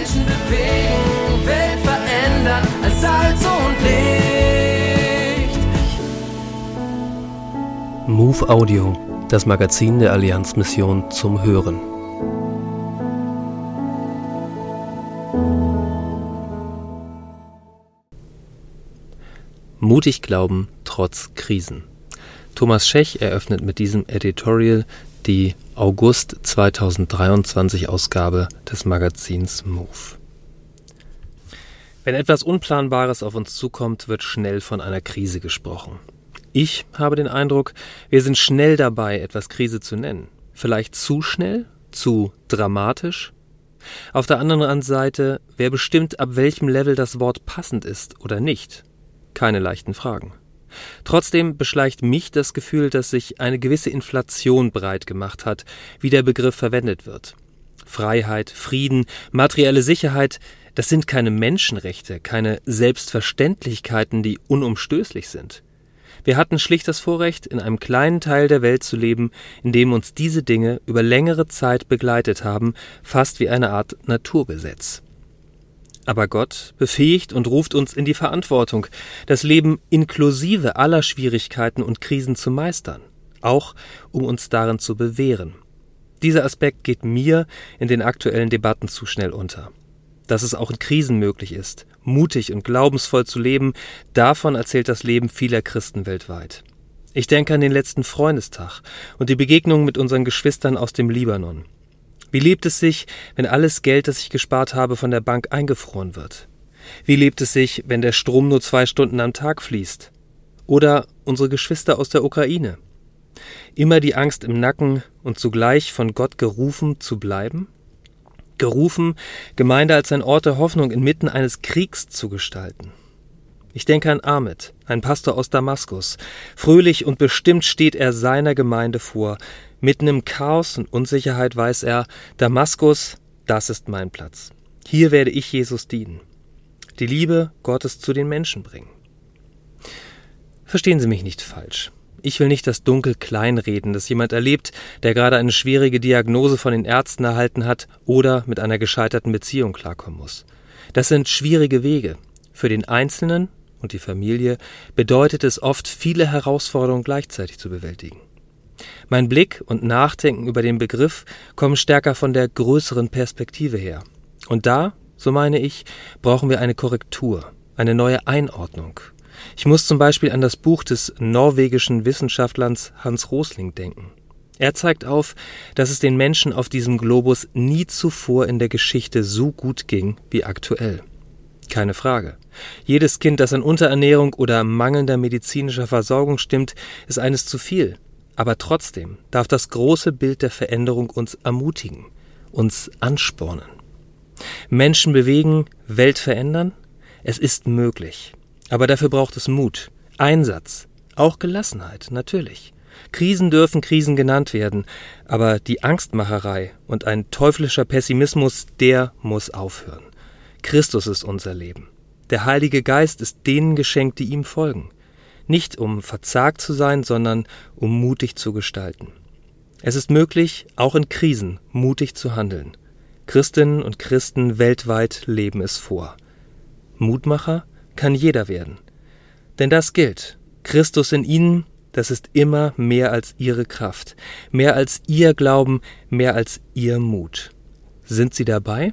Menschen bewegen, Welt verändern als Salz und Licht. Move Audio, das Magazin der Allianzmission zum Hören. Mutig glauben trotz Krisen. Thomas Schech eröffnet mit diesem Editorial die August 2023 Ausgabe des Magazins Move. Wenn etwas Unplanbares auf uns zukommt, wird schnell von einer Krise gesprochen. Ich habe den Eindruck, wir sind schnell dabei, etwas Krise zu nennen. Vielleicht zu schnell, zu dramatisch. Auf der anderen Seite, wer bestimmt, ab welchem Level das Wort passend ist oder nicht? Keine leichten Fragen. Trotzdem beschleicht mich das Gefühl, dass sich eine gewisse Inflation breit gemacht hat, wie der Begriff verwendet wird. Freiheit, Frieden, materielle Sicherheit, das sind keine Menschenrechte, keine Selbstverständlichkeiten, die unumstößlich sind. Wir hatten schlicht das Vorrecht, in einem kleinen Teil der Welt zu leben, in dem uns diese Dinge über längere Zeit begleitet haben, fast wie eine Art Naturgesetz. Aber Gott befähigt und ruft uns in die Verantwortung, das Leben inklusive aller Schwierigkeiten und Krisen zu meistern, auch um uns darin zu bewähren. Dieser Aspekt geht mir in den aktuellen Debatten zu schnell unter. Dass es auch in Krisen möglich ist, mutig und glaubensvoll zu leben, davon erzählt das Leben vieler Christen weltweit. Ich denke an den letzten Freundestag und die Begegnung mit unseren Geschwistern aus dem Libanon. Wie lebt es sich, wenn alles Geld, das ich gespart habe, von der Bank eingefroren wird? Wie lebt es sich, wenn der Strom nur zwei Stunden am Tag fließt? Oder unsere Geschwister aus der Ukraine? Immer die Angst im Nacken und zugleich von Gott gerufen zu bleiben? Gerufen, Gemeinde als ein Ort der Hoffnung inmitten eines Kriegs zu gestalten. Ich denke an Ahmed, ein Pastor aus Damaskus. Fröhlich und bestimmt steht er seiner Gemeinde vor, Mitten im Chaos und Unsicherheit weiß er, Damaskus, das ist mein Platz. Hier werde ich Jesus dienen. Die Liebe Gottes zu den Menschen bringen. Verstehen Sie mich nicht falsch. Ich will nicht das Dunkel kleinreden, das jemand erlebt, der gerade eine schwierige Diagnose von den Ärzten erhalten hat oder mit einer gescheiterten Beziehung klarkommen muss. Das sind schwierige Wege. Für den Einzelnen und die Familie bedeutet es oft, viele Herausforderungen gleichzeitig zu bewältigen. Mein Blick und Nachdenken über den Begriff kommen stärker von der größeren Perspektive her. Und da, so meine ich, brauchen wir eine Korrektur, eine neue Einordnung. Ich muss zum Beispiel an das Buch des norwegischen Wissenschaftlers Hans Rosling denken. Er zeigt auf, dass es den Menschen auf diesem Globus nie zuvor in der Geschichte so gut ging wie aktuell. Keine Frage. Jedes Kind, das an Unterernährung oder mangelnder medizinischer Versorgung stimmt, ist eines zu viel. Aber trotzdem darf das große Bild der Veränderung uns ermutigen, uns anspornen. Menschen bewegen, Welt verändern? Es ist möglich. Aber dafür braucht es Mut, Einsatz, auch Gelassenheit, natürlich. Krisen dürfen Krisen genannt werden, aber die Angstmacherei und ein teuflischer Pessimismus, der muss aufhören. Christus ist unser Leben. Der Heilige Geist ist denen geschenkt, die ihm folgen nicht um verzagt zu sein, sondern um mutig zu gestalten. Es ist möglich, auch in Krisen mutig zu handeln. Christinnen und Christen weltweit leben es vor. Mutmacher kann jeder werden. Denn das gilt. Christus in ihnen, das ist immer mehr als ihre Kraft, mehr als ihr Glauben, mehr als ihr Mut. Sind Sie dabei?